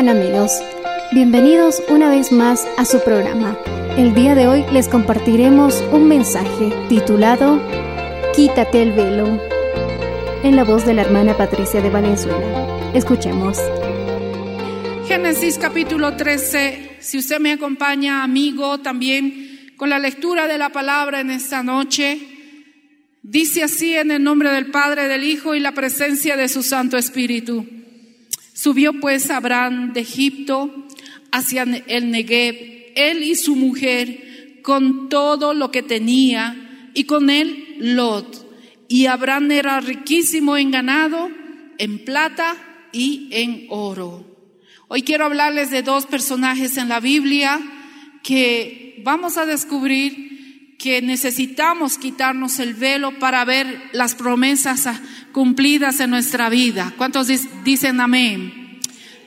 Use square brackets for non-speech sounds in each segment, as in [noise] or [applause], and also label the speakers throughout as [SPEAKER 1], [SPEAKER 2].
[SPEAKER 1] ¿Cómo están amigos? Bienvenidos una vez más a su programa. El día de hoy les compartiremos un mensaje titulado Quítate el velo, en la voz de la hermana Patricia de Valenzuela. Escuchemos.
[SPEAKER 2] Génesis capítulo 13, si usted me acompaña, amigo, también con la lectura de la palabra en esta noche, dice así en el nombre del Padre, del Hijo y la presencia de su Santo Espíritu. Subió pues Abraham de Egipto hacia el Negev, él y su mujer, con todo lo que tenía, y con él Lot. Y Abraham era riquísimo en ganado, en plata y en oro. Hoy quiero hablarles de dos personajes en la Biblia que vamos a descubrir que necesitamos quitarnos el velo para ver las promesas cumplidas en nuestra vida. ¿Cuántos dicen amén?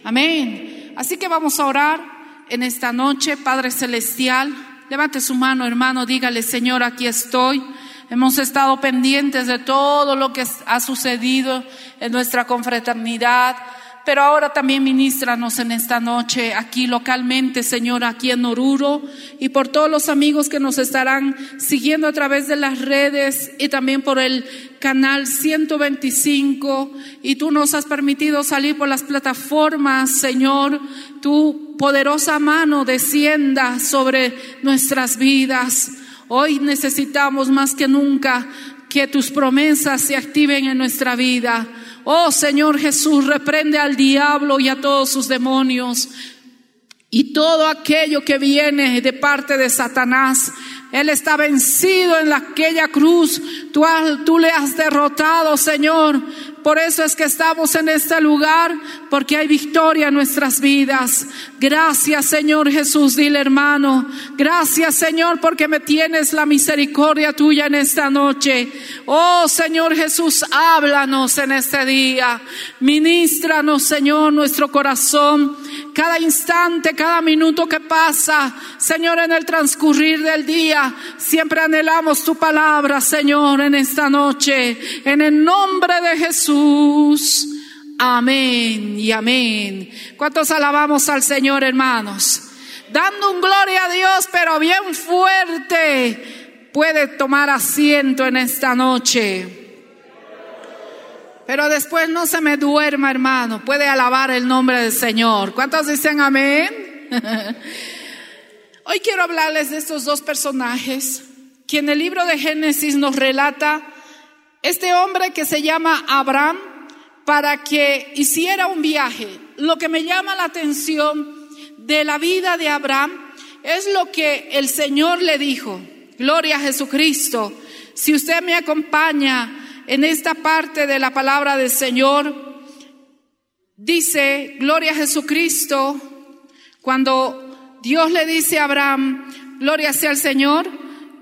[SPEAKER 2] Amén. Así que vamos a orar en esta noche, Padre Celestial. Levante su mano, hermano, dígale, Señor, aquí estoy. Hemos estado pendientes de todo lo que ha sucedido en nuestra confraternidad, pero ahora también ministranos en esta noche aquí localmente, Señor, aquí en Oruro y por todos los amigos que nos estarán siguiendo a través de las redes y también por el canal 125 y tú nos has permitido salir por las plataformas, Señor, tu poderosa mano descienda sobre nuestras vidas. Hoy necesitamos más que nunca que tus promesas se activen en nuestra vida. Oh Señor Jesús, reprende al diablo y a todos sus demonios y todo aquello que viene de parte de Satanás. Él está vencido en la- aquella cruz. Tú le has derrotado, Señor. Por eso es que estamos en este lugar, porque hay victoria en nuestras vidas. Gracias, Señor Jesús, dile hermano. Gracias, Señor, porque me tienes la misericordia tuya en esta noche. Oh, Señor Jesús, háblanos en este día. Ministranos, Señor, nuestro corazón. Cada instante, cada minuto que pasa, Señor, en el transcurrir del día, siempre anhelamos tu palabra, Señor, en esta noche. En el nombre de Jesús. Amén y amén. ¿Cuántos alabamos al Señor, hermanos? Dando un gloria a Dios, pero bien fuerte. Puede tomar asiento en esta noche. Pero después no se me duerma, hermano. Puede alabar el nombre del Señor. ¿Cuántos dicen amén? [laughs] Hoy quiero hablarles de estos dos personajes que en el libro de Génesis nos relata este hombre que se llama Abraham para que hiciera un viaje. Lo que me llama la atención de la vida de Abraham es lo que el Señor le dijo. Gloria a Jesucristo. Si usted me acompaña en esta parte de la palabra del Señor, dice, gloria a Jesucristo, cuando Dios le dice a Abraham, gloria sea al Señor,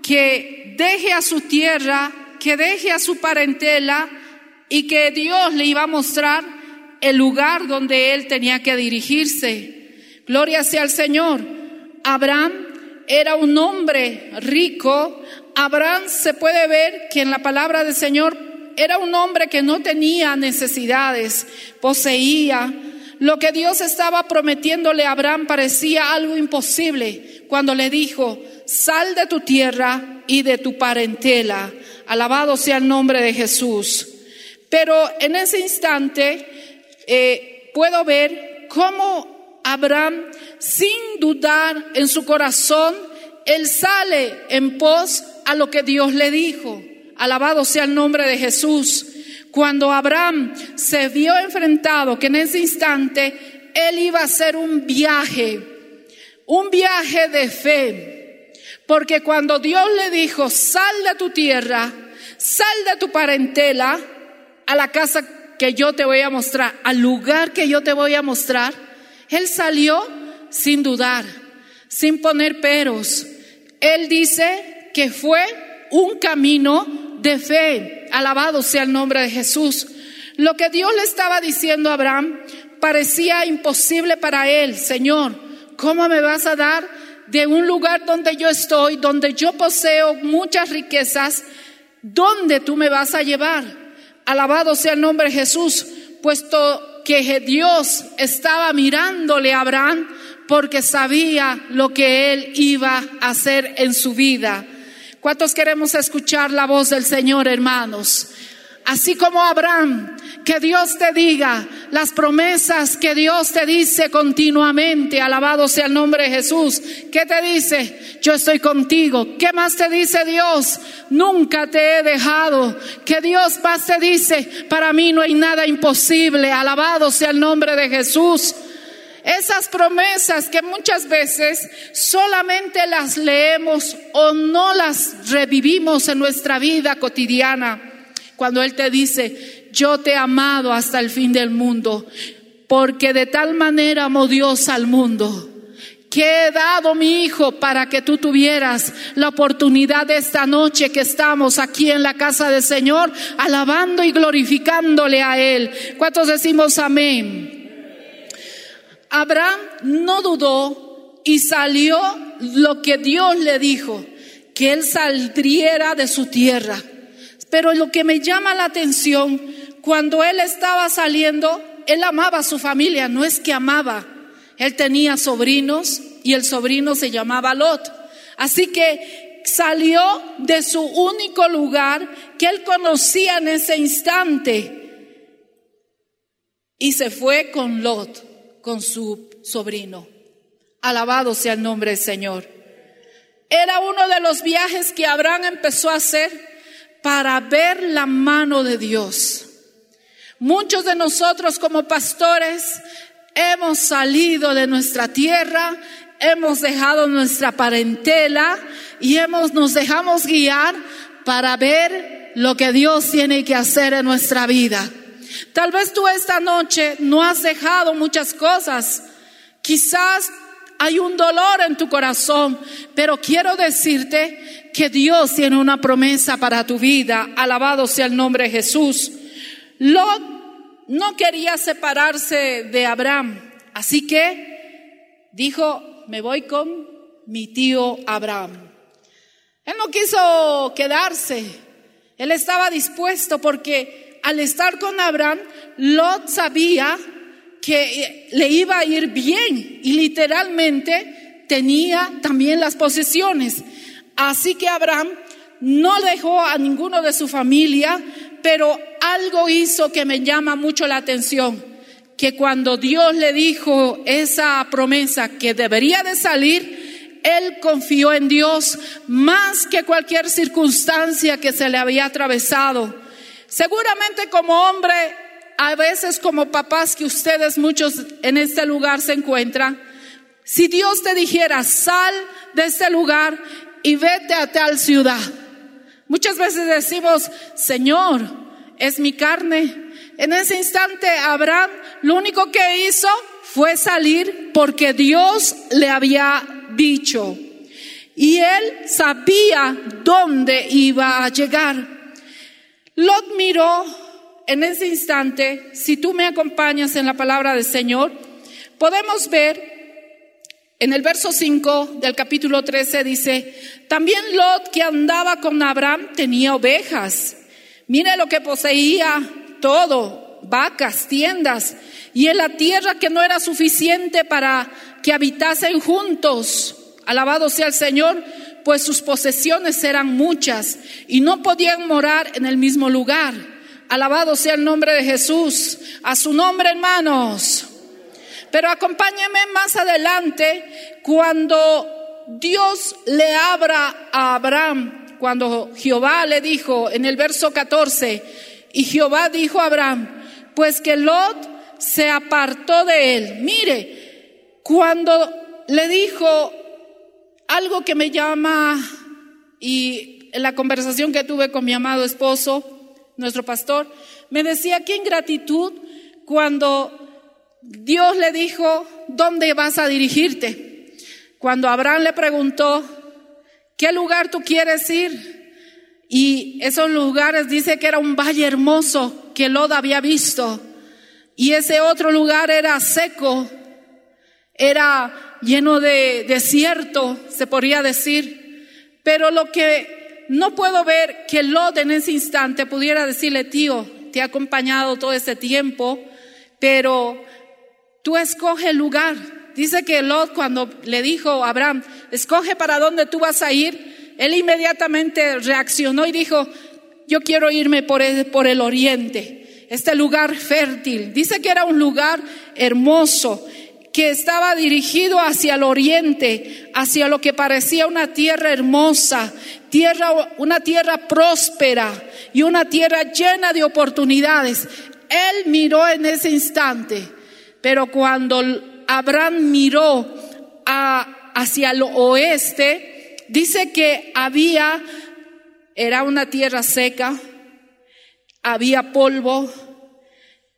[SPEAKER 2] que deje a su tierra, que deje a su parentela y que Dios le iba a mostrar el lugar donde él tenía que dirigirse. Gloria sea al Señor. Abraham era un hombre rico. Abraham se puede ver que en la palabra del Señor era un hombre que no tenía necesidades, poseía. Lo que Dios estaba prometiéndole a Abraham parecía algo imposible cuando le dijo, sal de tu tierra y de tu parentela. Alabado sea el nombre de Jesús. Pero en ese instante eh, puedo ver cómo Abraham, sin dudar en su corazón, él sale en pos a lo que Dios le dijo. Alabado sea el nombre de Jesús. Cuando Abraham se vio enfrentado, que en ese instante él iba a hacer un viaje, un viaje de fe. Porque cuando Dios le dijo, sal de tu tierra, sal de tu parentela, a la casa que yo te voy a mostrar, al lugar que yo te voy a mostrar, él salió sin dudar, sin poner peros. Él dice que fue un camino de fe. Alabado sea el nombre de Jesús. Lo que Dios le estaba diciendo a Abraham parecía imposible para él. Señor, ¿cómo me vas a dar de un lugar donde yo estoy, donde yo poseo muchas riquezas? ¿Dónde tú me vas a llevar? Alabado sea el nombre de Jesús, puesto que Dios estaba mirándole a Abraham porque sabía lo que él iba a hacer en su vida. ¿Cuántos queremos escuchar la voz del Señor, hermanos? Así como Abraham, que Dios te diga las promesas que Dios te dice continuamente, alabado sea el nombre de Jesús. ¿Qué te dice? Yo estoy contigo. ¿Qué más te dice Dios? Nunca te he dejado. ¿Qué Dios más te dice? Para mí no hay nada imposible, alabado sea el nombre de Jesús. Esas promesas que muchas veces solamente las leemos o no las revivimos en nuestra vida cotidiana. Cuando Él te dice, yo te he amado hasta el fin del mundo, porque de tal manera amó Dios al mundo que he dado mi hijo para que tú tuvieras la oportunidad de esta noche que estamos aquí en la casa del Señor, alabando y glorificándole a Él. ¿Cuántos decimos amén? Abraham no dudó y salió lo que Dios le dijo, que él saldría de su tierra. Pero lo que me llama la atención, cuando él estaba saliendo, él amaba a su familia, no es que amaba. Él tenía sobrinos y el sobrino se llamaba Lot. Así que salió de su único lugar que él conocía en ese instante y se fue con Lot con su sobrino. Alabado sea el nombre del Señor. Era uno de los viajes que Abraham empezó a hacer para ver la mano de Dios. Muchos de nosotros como pastores hemos salido de nuestra tierra, hemos dejado nuestra parentela y hemos, nos dejamos guiar para ver lo que Dios tiene que hacer en nuestra vida. Tal vez tú esta noche no has dejado muchas cosas. Quizás hay un dolor en tu corazón, pero quiero decirte que Dios tiene una promesa para tu vida. Alabado sea el nombre de Jesús. Lot no quería separarse de Abraham, así que dijo, me voy con mi tío Abraham. Él no quiso quedarse, él estaba dispuesto porque al estar con Abraham, Lot sabía que le iba a ir bien y literalmente tenía también las posesiones. Así que Abraham no dejó a ninguno de su familia, pero algo hizo que me llama mucho la atención, que cuando Dios le dijo esa promesa que debería de salir, él confió en Dios más que cualquier circunstancia que se le había atravesado. Seguramente como hombre, a veces como papás que ustedes muchos en este lugar se encuentran, si Dios te dijera, sal de este lugar y vete a tal ciudad. Muchas veces decimos, Señor, es mi carne. En ese instante Abraham lo único que hizo fue salir porque Dios le había dicho. Y él sabía dónde iba a llegar. Lot miró en ese instante, si tú me acompañas en la palabra del Señor, podemos ver En el verso 5 del capítulo 13 dice, también Lot que andaba con Abraham tenía ovejas. Mire lo que poseía todo, vacas, tiendas, y en la tierra que no era suficiente para que habitasen juntos. Alabado sea el Señor, pues sus posesiones eran muchas y no podían morar en el mismo lugar. Alabado sea el nombre de Jesús. A su nombre, hermanos. Pero acompáñenme más adelante cuando Dios le abra a Abraham, cuando Jehová le dijo en el verso 14, y Jehová dijo a Abraham, pues que Lot se apartó de él. Mire, cuando le dijo algo que me llama y la conversación que tuve con mi amado esposo, nuestro pastor, me decía que ingratitud cuando Dios le dijo, ¿dónde vas a dirigirte? Cuando Abraham le preguntó, ¿qué lugar tú quieres ir? Y esos lugares dice que era un valle hermoso que Lot había visto. Y ese otro lugar era seco, era lleno de desierto, se podría decir. Pero lo que no puedo ver que Lot en ese instante pudiera decirle, tío, te he acompañado todo ese tiempo, pero tú escoge el lugar. Dice que Lot cuando le dijo a Abraham, escoge para dónde tú vas a ir, él inmediatamente reaccionó y dijo, yo quiero irme por el oriente, este lugar fértil. Dice que era un lugar hermoso, que estaba dirigido hacia el oriente, hacia lo que parecía una tierra hermosa, tierra, una tierra próspera y una tierra llena de oportunidades. Él miró en ese instante, pero cuando Abraham miró a, hacia el oeste, dice que había, era una tierra seca, había polvo,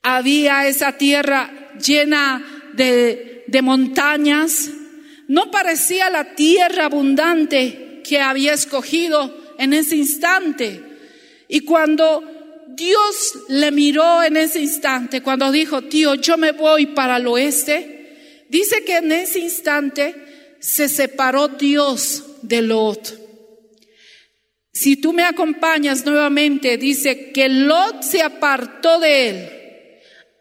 [SPEAKER 2] había esa tierra llena de, montañas, no parecía la tierra abundante que había escogido en ese instante. Y cuando Dios le miró en ese instante, cuando dijo, tío, yo me voy para el oeste, dice que en ese instante se separó Dios de Lot. Si tú me acompañas nuevamente, dice que Lot se apartó de él.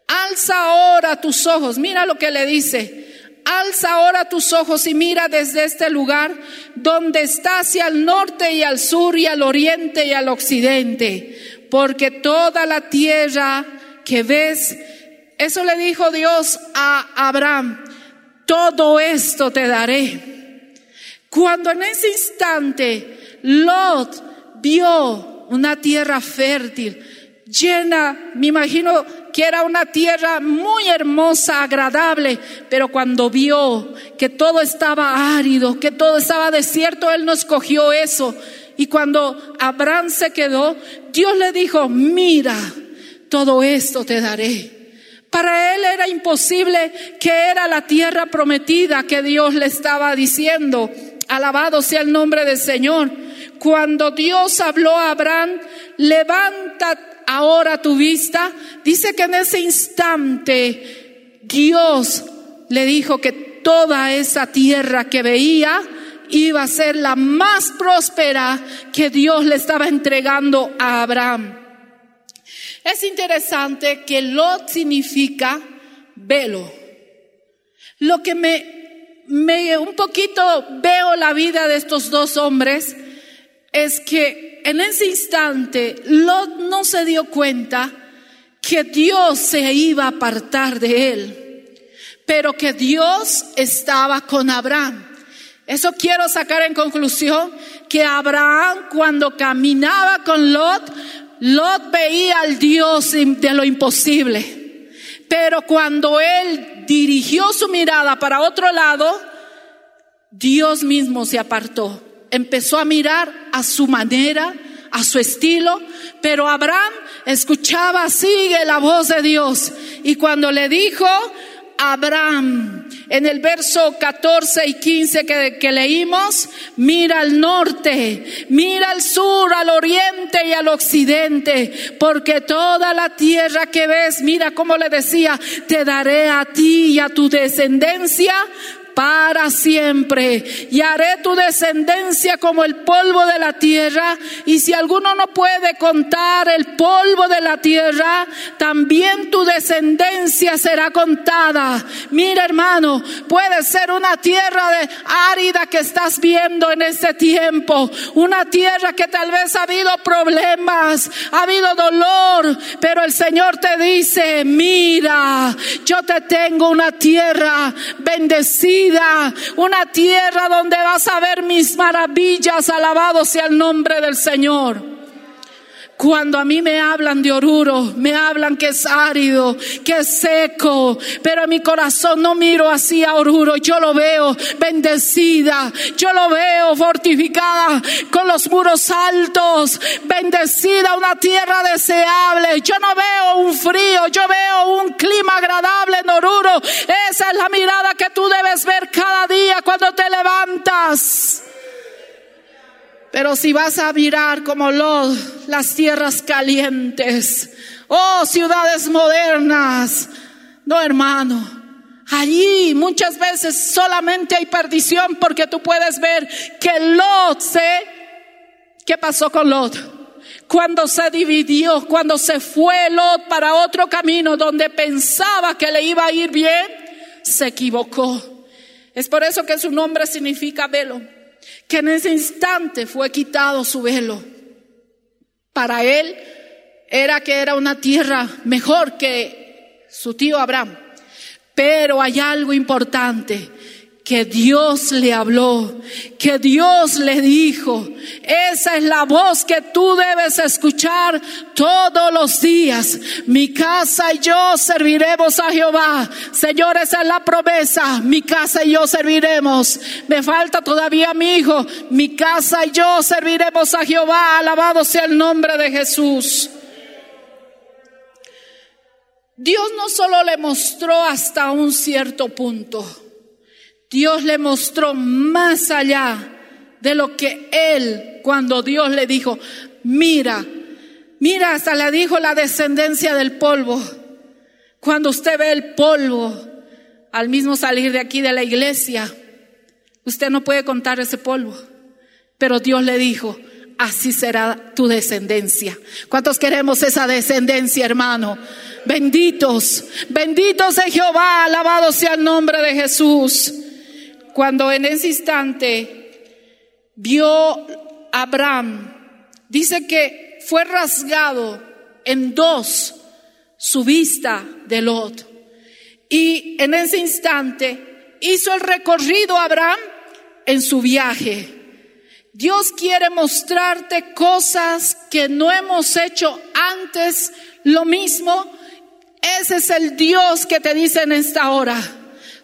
[SPEAKER 2] Alza ahora tus ojos, mira lo que le dice. Alza ahora tus ojos y mira desde este lugar donde está hacia el norte y al sur y al oriente y al occidente, porque toda la tierra que ves, eso le dijo Dios a Abraham, todo esto te daré. Cuando en ese instante Lot vio una tierra fértil, llena, me imagino que era una tierra muy hermosa, agradable, pero cuando vio que todo estaba árido, que todo estaba desierto, él no escogió eso. Y cuando Abraham se quedó, Dios le dijo, mira, todo esto te daré. Para él era imposible que era la tierra prometida que Dios le estaba diciendo. Alabado sea el nombre del Señor. Cuando Dios habló a Abraham, levanta ahora tu vista. Dice que en ese instante Dios le dijo que toda esa tierra que veía iba a ser la más próspera que Dios le estaba entregando a Abraham. Es interesante que Lot significa velo. Lo que me, me un poquito veo la vida de estos dos hombres es que en ese instante Lot no se dio cuenta que Dios se iba a apartar de él, pero que Dios estaba con Abraham. Eso quiero sacar en conclusión, que Abraham cuando caminaba con Lot, Lot veía al Dios de lo imposible. Pero cuando él dirigió su mirada para otro lado, Dios mismo se apartó. Empezó a mirar a su manera, a su estilo, pero Abraham escuchaba, sigue la voz de Dios. Y cuando le dijo, Abraham, en el verso 14 y 15 que, que, leímos, mira al norte, mira al sur, al oriente y al occidente, porque toda la tierra que ves, mira como le decía, te daré a ti y a tu descendencia para siempre. Y haré tu descendencia como el polvo de la tierra. Y si alguno no puede contar el polvo de la tierra, también tu descendencia será contada. Mira hermano, puede ser una tierra de árida que estás viendo en este tiempo. Una tierra que tal vez ha habido problemas, ha habido dolor, pero el Señor te dice, mira, yo te tengo una tierra bendecida, una tierra donde vas a ver mis maravillas, alabado sea el nombre del Señor. Cuando a mí me hablan de Oruro, me hablan que es árido, que es seco, pero en mi corazón no miro así a Oruro, yo lo veo bendecida, yo lo veo fortificada con los muros altos, bendecida, una tierra deseable. Yo no veo un frío, yo veo un clima agradable en Oruro. Esa es la mirada que tú debes ver cada día cuando te levantas. Pero si vas a mirar como Lod, las tierras calientes, oh ciudades modernas, no hermano. Allí muchas veces solamente hay perdición porque tú puedes ver que Lot se, ¿qué pasó con Lot? Cuando se dividió, cuando se fue Lot para otro camino donde pensaba que le iba a ir bien, se equivocó. Es por eso que su nombre significa velo que en ese instante fue quitado su velo. Para él era que era una tierra mejor que su tío Abraham. Pero hay algo importante que Dios le habló, que Dios le dijo. Esa es la voz que tú debes escuchar todos los días. Mi casa y yo serviremos a Jehová. Señor, esa es la promesa. Mi casa y yo serviremos. Me falta todavía mi hijo. Mi casa y yo serviremos a Jehová. Alabado sea el nombre de Jesús. Dios no solo le mostró hasta un cierto punto. Dios le mostró más allá de lo que él, cuando Dios le dijo, mira, mira, hasta le dijo la descendencia del polvo. Cuando usted ve el polvo, al mismo salir de aquí de la iglesia, usted no puede contar ese polvo. Pero Dios le dijo, así será tu descendencia. ¿Cuántos queremos esa descendencia, hermano? Benditos, benditos de Jehová, alabado sea el nombre de Jesús cuando en ese instante vio Abraham, dice que fue rasgado en dos su vista de Lot. Y en ese instante hizo el recorrido Abraham en su viaje. Dios quiere mostrarte cosas que no hemos hecho antes, lo mismo. Ese es el Dios que te dice en esta hora.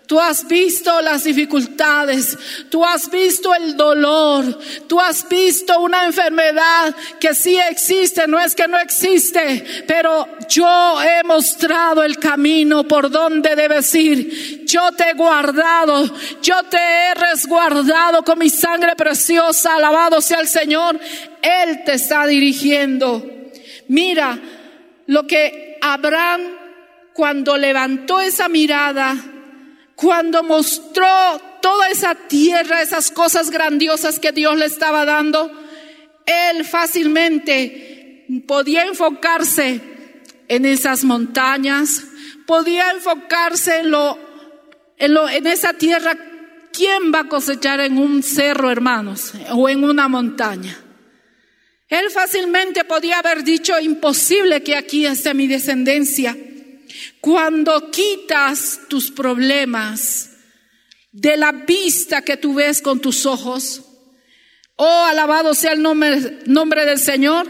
[SPEAKER 2] Tú has visto las dificultades, tú has visto el dolor, tú has visto una enfermedad que sí existe, no es que no existe, pero yo he mostrado el camino por donde debes ir. Yo te he guardado, yo te he resguardado con mi sangre preciosa, alabado sea el Señor. Él te está dirigiendo. Mira lo que Abraham cuando levantó esa mirada, cuando mostró toda esa tierra, esas cosas grandiosas que Dios le estaba dando, él fácilmente podía enfocarse en esas montañas, podía enfocarse en lo, en lo, en esa tierra. ¿Quién va a cosechar en un cerro, hermanos, o en una montaña? Él fácilmente podía haber dicho, imposible que aquí esté mi descendencia. Cuando quitas tus problemas de la vista que tú ves con tus ojos, oh, alabado sea el nombre, del Señor,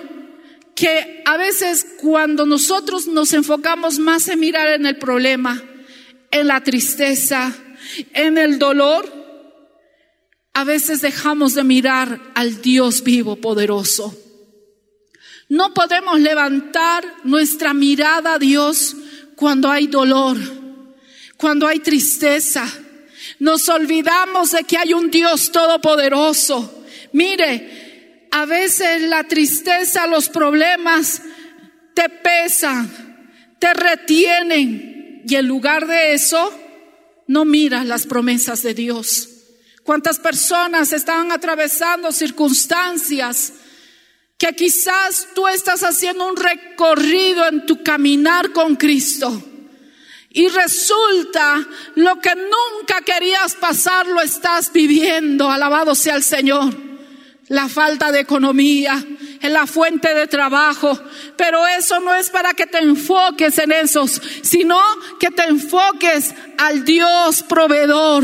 [SPEAKER 2] que a veces cuando nosotros nos enfocamos más en mirar en el problema, en la tristeza, en el dolor, a veces dejamos de mirar al Dios vivo, poderoso. No podemos levantar nuestra mirada a Dios cuando hay dolor, cuando hay tristeza. Nos olvidamos de que hay un Dios todopoderoso. Mire, a veces la tristeza, los problemas te pesan, te retienen y en lugar de eso, no miras las promesas de Dios. ¿Cuántas personas están atravesando circunstancias que quizás tú estás haciendo un recorrido en tu caminar con Cristo? Y resulta lo que nunca querías pasar lo estás viviendo. Alabado sea el Señor. La falta de economía, en la fuente de trabajo. Pero eso no es para que te enfoques en esos, sino que te enfoques al Dios proveedor,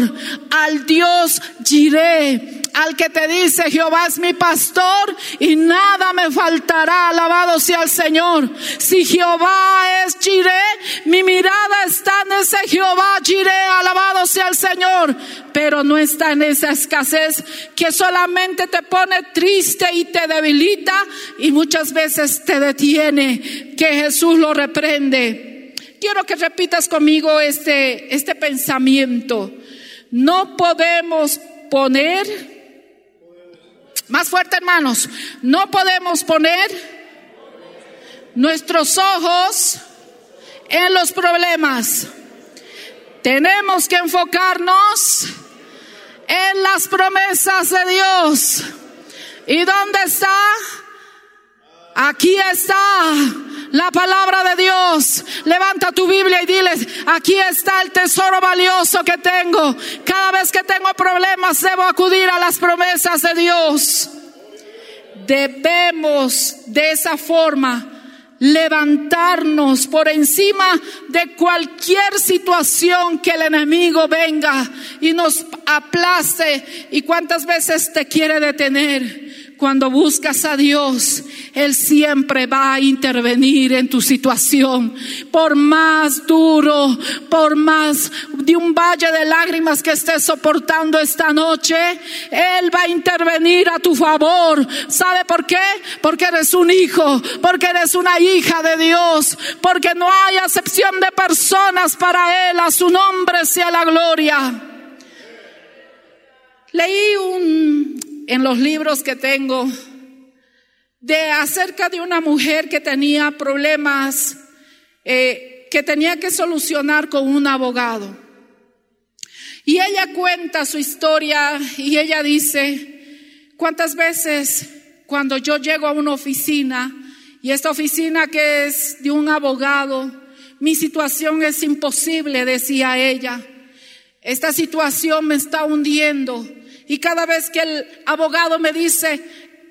[SPEAKER 2] al Dios Jireh, al que te dice Jehová es mi pastor y nada me faltará. Alabado sea el Señor. Si Jehová es Jireh, mi mirada está en ese Jehová Jireh. Alabado sea el Señor. Pero no está en esa escasez que solamente te pone triste y te debilita y muchas veces te detiene. Que Jesús lo reprende. Quiero que repitas conmigo este, este pensamiento. No podemos poner más fuerte, hermanos. No podemos poner nuestros ojos en los problemas. Tenemos que enfocarnos en las promesas de Dios. ¿Y dónde está? Aquí está la palabra de Dios. Levanta tu Biblia y diles, aquí está el tesoro valioso que tengo. Cada vez que tengo problemas debo acudir a las promesas de Dios. Debemos de esa forma levantarnos por encima de cualquier situación que el enemigo venga y nos aplaste y cuántas veces te quiere detener cuando buscas a Dios, Él siempre va a intervenir en tu situación. Por más duro, por más de un valle de lágrimas que estés soportando esta noche, Él va a intervenir a tu favor. ¿Sabe por qué? Porque eres un hijo, porque eres una hija de Dios, porque no hay acepción de personas para Él. A su nombre sea la gloria. Leí un en los libros que tengo de acerca de una mujer que tenía problemas eh, que tenía que solucionar con un abogado. Y ella cuenta su historia y ella dice, ¿cuántas veces cuando yo llego a una oficina y esta oficina que es de un abogado, mi situación es imposible, decía ella, esta situación me está hundiendo y cada vez que el abogado me dice,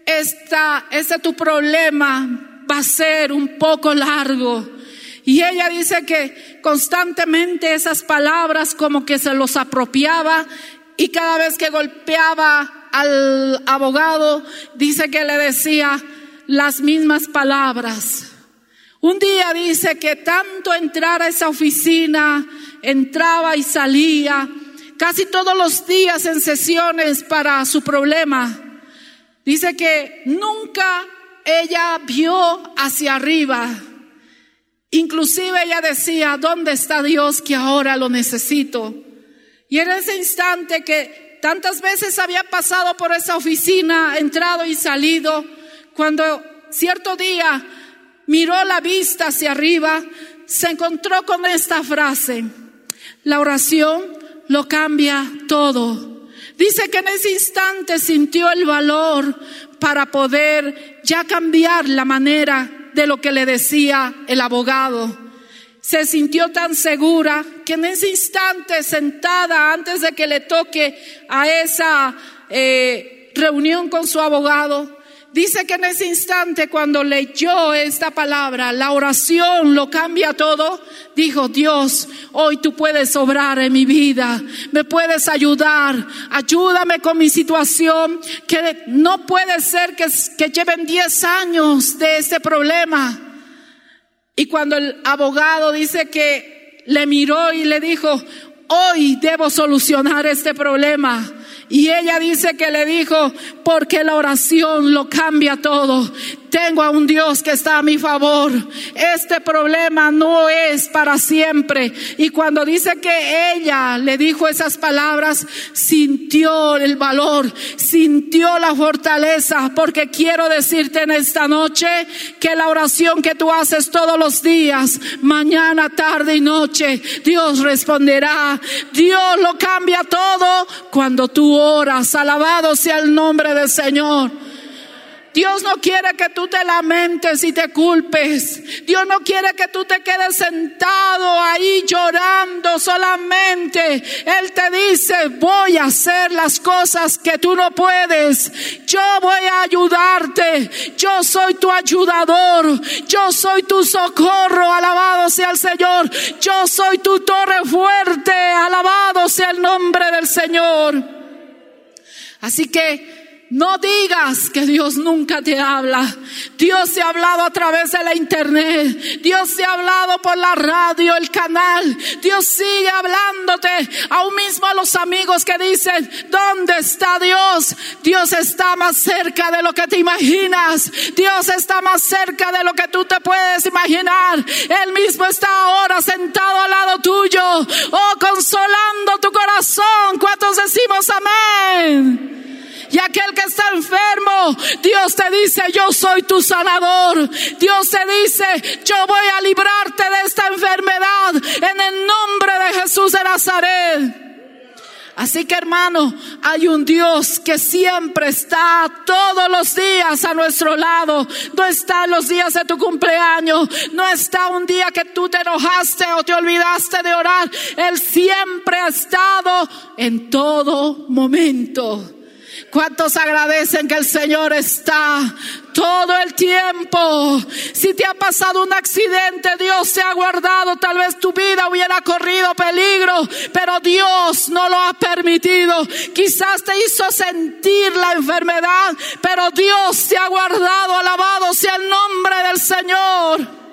[SPEAKER 2] esta, ese tu problema va a ser un poco largo. Y ella dice que constantemente esas palabras como que se los apropiaba y cada vez que golpeaba al abogado, dice que le decía las mismas palabras. Un día dice que tanto entrar a esa oficina, entraba y salía, casi todos los días en sesiones para su problema. Dice que nunca ella vio hacia arriba. Inclusive ella decía, ¿dónde está Dios que ahora lo necesito? Y en ese instante que tantas veces había pasado por esa oficina, entrado y salido, cuando cierto día miró la vista hacia arriba, se encontró con esta frase, la oración lo cambia todo. Dice que en ese instante sintió el valor para poder ya cambiar la manera de lo que le decía el abogado. Se sintió tan segura que en ese instante, sentada antes de que le toque a esa eh, reunión con su abogado, Dice que en ese instante cuando leyó esta palabra, la oración lo cambia todo, dijo, Dios, hoy tú puedes obrar en mi vida, me puedes ayudar, ayúdame con mi situación, que no puede ser que, lleven 10 años de este problema. Y cuando el abogado dice que le miró y le dijo, hoy debo solucionar este problema. Y ella dice que le dijo, porque la oración lo cambia todo. Tengo a un Dios que está a mi favor. Este problema no es para siempre. Y cuando dice que ella le dijo esas palabras, sintió el valor, sintió la fortaleza, porque quiero decirte en esta noche que la oración que tú haces todos los días, mañana, tarde y noche, Dios responderá. Dios lo cambia todo cuando tú oras. Alabado sea el nombre del Señor. Dios no quiere que tú te lamentes y te culpes. Dios no quiere que tú te quedes sentado ahí llorando solamente. Él te dice, voy a hacer las cosas que tú no puedes. Yo voy a ayudarte. Yo soy tu ayudador. Yo soy tu socorro. Alabado sea el Señor. Yo soy tu torre fuerte. Alabado sea el nombre del Señor. Así que no digas que Dios nunca te habla. Dios se ha hablado a través de la internet. Dios se ha hablado por la radio, el canal. Dios sigue hablándote. Aún mismo a los amigos que dicen, ¿dónde está Dios? Dios está más cerca de lo que te imaginas. Dios está más cerca de lo que tú te puedes imaginar. Él mismo está ahora sentado al lado tuyo. Oh, consolando tu corazón. ¿Cuántos decimos amén? Y aquel que está enfermo, Dios te dice, yo soy tu sanador. Dios te dice, yo voy a librarte de esta enfermedad en el nombre de Jesús de Nazaret. Así que hermano, hay un Dios que siempre está todos los días a nuestro lado. No está en los días de tu cumpleaños. No está un día que tú te enojaste o te olvidaste de orar. Él siempre ha estado en todo momento. ¿Cuántos agradecen que el Señor está todo el tiempo? Si te ha pasado un accidente, Dios te ha guardado. Tal vez tu vida hubiera corrido peligro, pero Dios no lo ha permitido. Quizás te hizo sentir la enfermedad, pero Dios te ha guardado. Alabado sea el nombre del Señor.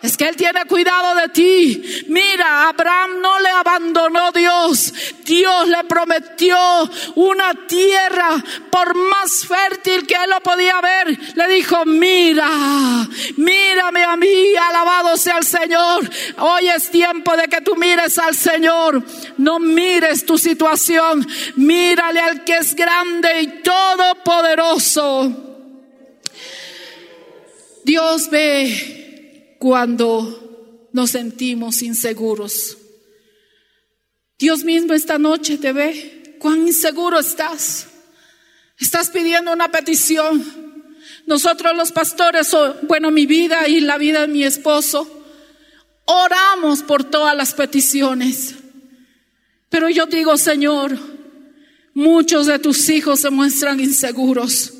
[SPEAKER 2] Es que Él tiene cuidado de ti. Mira, Abraham no le abandonó Dios. Dios le prometió una tierra por más fértil que Él lo podía ver. Le dijo, mira, mírame a mí, alabado sea el Señor. Hoy es tiempo de que tú mires al Señor. No mires tu situación. Mírale al que es grande y todopoderoso. Dios ve cuando nos sentimos inseguros. Dios mismo esta noche te ve cuán inseguro estás. Estás pidiendo una petición. Nosotros los pastores, bueno, mi vida y la vida de mi esposo, oramos por todas las peticiones. Pero yo digo, Señor, muchos de tus hijos se muestran inseguros.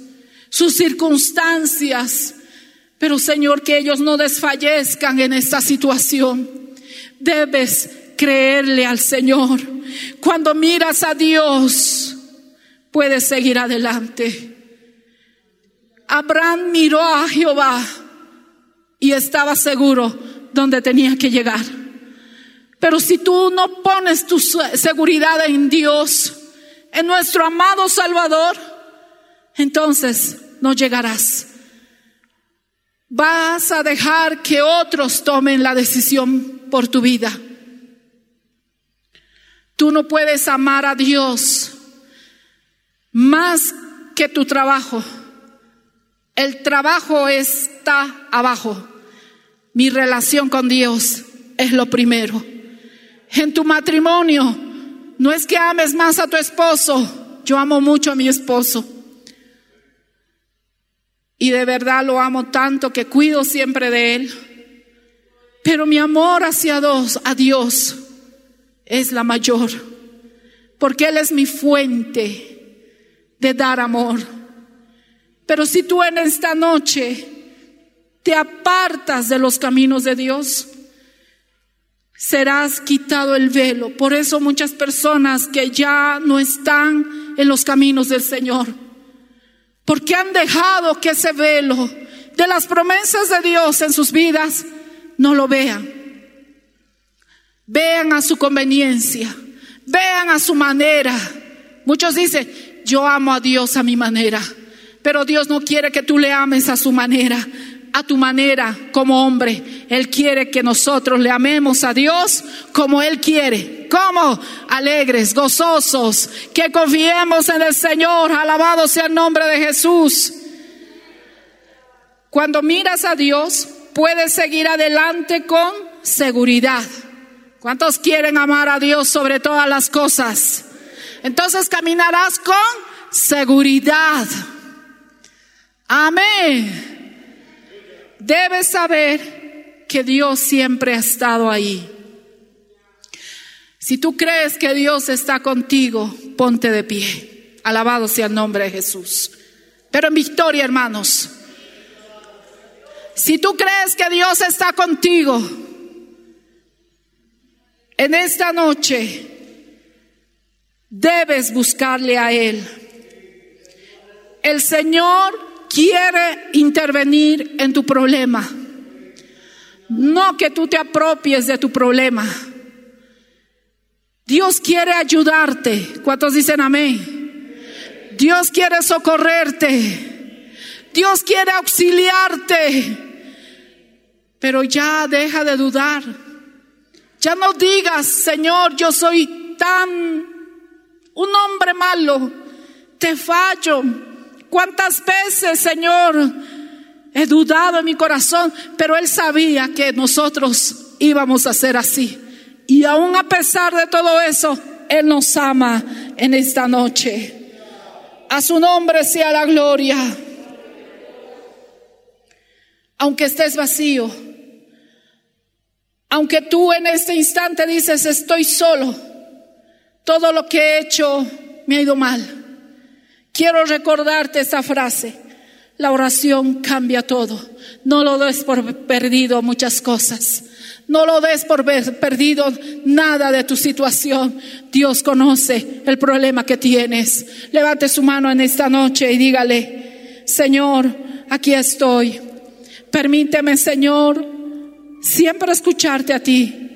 [SPEAKER 2] Sus circunstancias pero Señor, que ellos no desfallezcan en esta situación. Debes creerle al Señor. Cuando miras a Dios, puedes seguir adelante. Abraham miró a Jehová y estaba seguro donde tenía que llegar. Pero si tú no pones tu seguridad en Dios, en nuestro amado Salvador, entonces no llegarás vas a dejar que otros tomen la decisión por tu vida. Tú no puedes amar a Dios más que tu trabajo. El trabajo está abajo. Mi relación con Dios es lo primero. En tu matrimonio, no es que ames más a tu esposo. Yo amo mucho a mi esposo y de verdad lo amo tanto que cuido siempre de Él. Pero mi amor hacia Dios, a Dios es la mayor, porque Él es mi fuente de dar amor. Pero si tú en esta noche te apartas de los caminos de Dios, serás quitado el velo. Por eso muchas personas que ya no están en los caminos del Señor, porque han dejado que ese velo de las promesas de Dios en sus vidas no lo vean. Vean a su conveniencia, vean a su manera. Muchos dicen, yo amo a Dios a mi manera, pero Dios no quiere que tú le ames a su manera, a tu manera como hombre. Él quiere que nosotros le amemos a Dios como Él quiere. como Alegres, gozosos, que confiemos en el Señor. Alabado sea el nombre de Jesús. Cuando miras a Dios, puedes seguir adelante con seguridad. ¿Cuántos quieren amar a Dios sobre todas las cosas? Entonces caminarás con seguridad. Amén. Debes saber que Dios siempre ha estado ahí. Si tú crees que Dios está contigo, ponte de pie. Alabado sea el nombre de Jesús. Pero en victoria, hermanos. Si tú crees que Dios está contigo, en esta noche debes buscarle a Él. El Señor quiere intervenir en tu problema. No que tú te apropies de tu problema. Dios quiere ayudarte. ¿Cuántos dicen amén? Dios quiere socorrerte. Dios quiere auxiliarte. Pero ya deja de dudar. Ya no digas, Señor, yo soy tan un hombre malo. Te fallo ¿Cuántas veces, Señor, he dudado en mi corazón? Pero Él sabía que nosotros íbamos a ser así. Y aún a pesar de todo eso, Él nos ama en esta noche. A su nombre sea la gloria. Aunque estés vacío, aunque tú en este instante dices, estoy solo, todo lo que he hecho me ha ido mal. Quiero recordarte esa frase. La oración cambia todo. No lo des por perdido muchas cosas. No lo des por perdido nada de tu situación. Dios conoce el problema que tienes. Levante su mano en esta noche y dígale, Señor, aquí estoy. Permíteme, Señor, siempre escucharte a ti.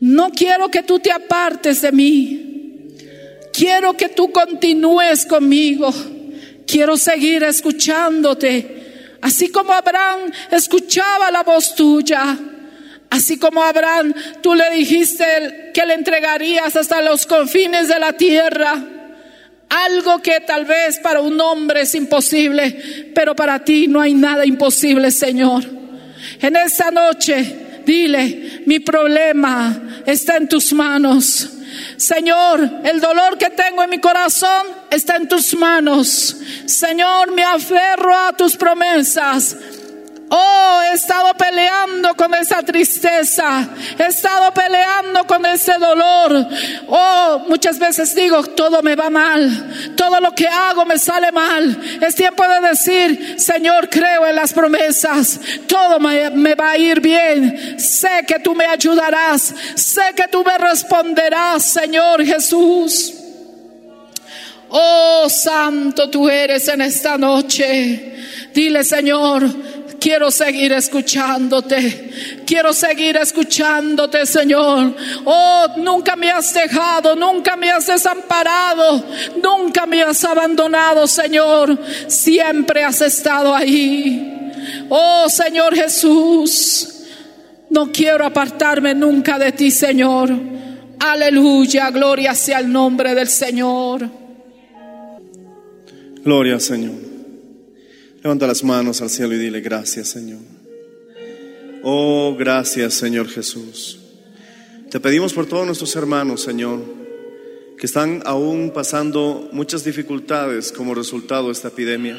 [SPEAKER 2] No quiero que tú te apartes de mí. Quiero que tú continúes conmigo. Quiero seguir escuchándote. Así como Abraham escuchaba la voz tuya. Así como Abraham, tú le dijiste que le entregarías hasta los confines de la tierra. Algo que tal vez para un hombre es imposible, pero para ti no hay nada imposible, Señor. En esta noche, dile, mi problema está en tus manos. Señor, el dolor que tengo en mi corazón está en tus manos. Señor, me aferro a tus promesas. Oh, he estado peleando con esa tristeza, he estado peleando con ese dolor. Oh, muchas veces digo, todo me va mal, todo lo que hago me sale mal. Es tiempo de decir, Señor, creo en las promesas, todo me, me va a ir bien. Sé que tú me ayudarás, sé que tú me responderás, Señor Jesús. Oh, santo tú eres en esta noche. Dile, Señor, Quiero seguir escuchándote. Quiero seguir escuchándote, Señor. Oh, nunca me has dejado, nunca me has desamparado, nunca me has abandonado, Señor. Siempre has estado ahí. Oh, Señor Jesús. No quiero apartarme nunca de ti, Señor. Aleluya, gloria sea el nombre del Señor.
[SPEAKER 3] Gloria, Señor. Levanta las manos al cielo y dile gracias, Señor. Oh, gracias, Señor Jesús. Te pedimos por todos nuestros hermanos, Señor, que están aún pasando muchas dificultades como resultado de esta epidemia.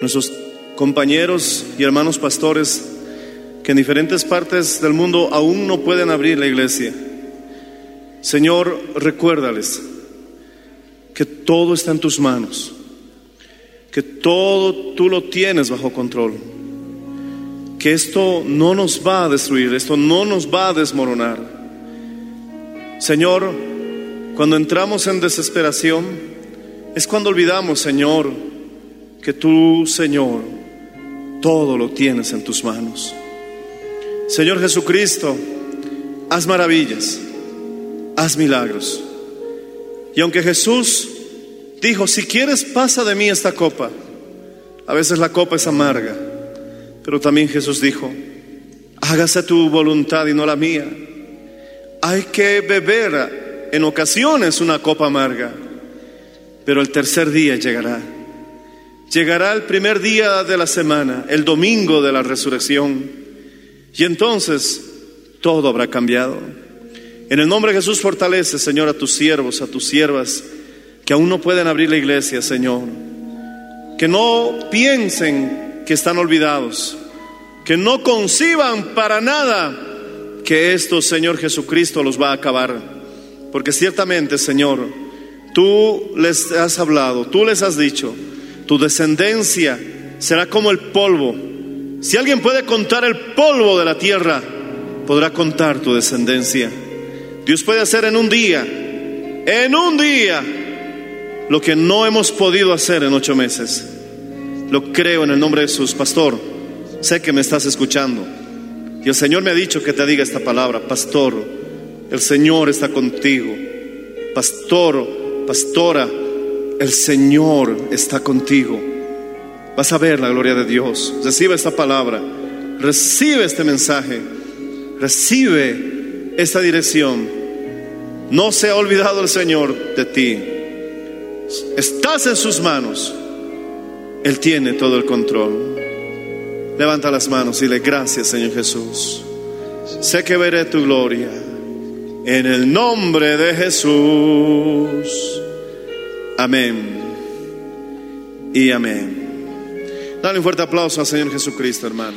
[SPEAKER 3] Nuestros compañeros y hermanos pastores que en diferentes partes del mundo aún no pueden abrir la iglesia. Señor, recuérdales que todo está en tus manos que todo tú lo tienes bajo control, que esto no nos va a destruir, esto no nos va a desmoronar. Señor, cuando entramos en desesperación, es cuando olvidamos, Señor, que tú, Señor, todo lo tienes en tus manos. Señor Jesucristo, haz maravillas, haz milagros. Y aunque Jesús dijo, si quieres pasa de mí esta copa, a veces la copa es amarga, pero también Jesús dijo, hágase tu voluntad y no la mía. Hay que beber en ocasiones una copa amarga, pero el tercer día llegará. Llegará el primer día de la semana, el domingo de la resurrección, y entonces todo habrá cambiado. En el nombre de Jesús fortalece, Señor, a tus siervos, a tus siervas, que aún no pueden abrir la iglesia, Señor. Que no piensen que están olvidados, que no conciban para nada que esto, Señor Jesucristo, los va a acabar. Porque ciertamente, Señor, tú les has hablado, tú les has dicho, tu descendencia será como el polvo. Si alguien puede contar el polvo de la tierra, podrá contar tu descendencia. Dios puede hacer en un día, en un día, lo que no hemos podido hacer en ocho meses. Lo creo en el nombre de Jesús, pastor. Sé que me estás escuchando. Y el Señor me ha dicho que te diga esta palabra, pastor. El Señor está contigo. Pastor, pastora, el Señor está contigo. Vas a ver la gloria de Dios. Recibe esta palabra. Recibe este mensaje. Recibe esta dirección. No se ha olvidado el Señor de ti. Estás en sus manos. Él tiene todo el control. Levanta las manos y le gracias, Señor Jesús. Sé que veré tu gloria. En el nombre de Jesús. Amén. Y amén. Dale un fuerte aplauso al Señor Jesucristo, hermano.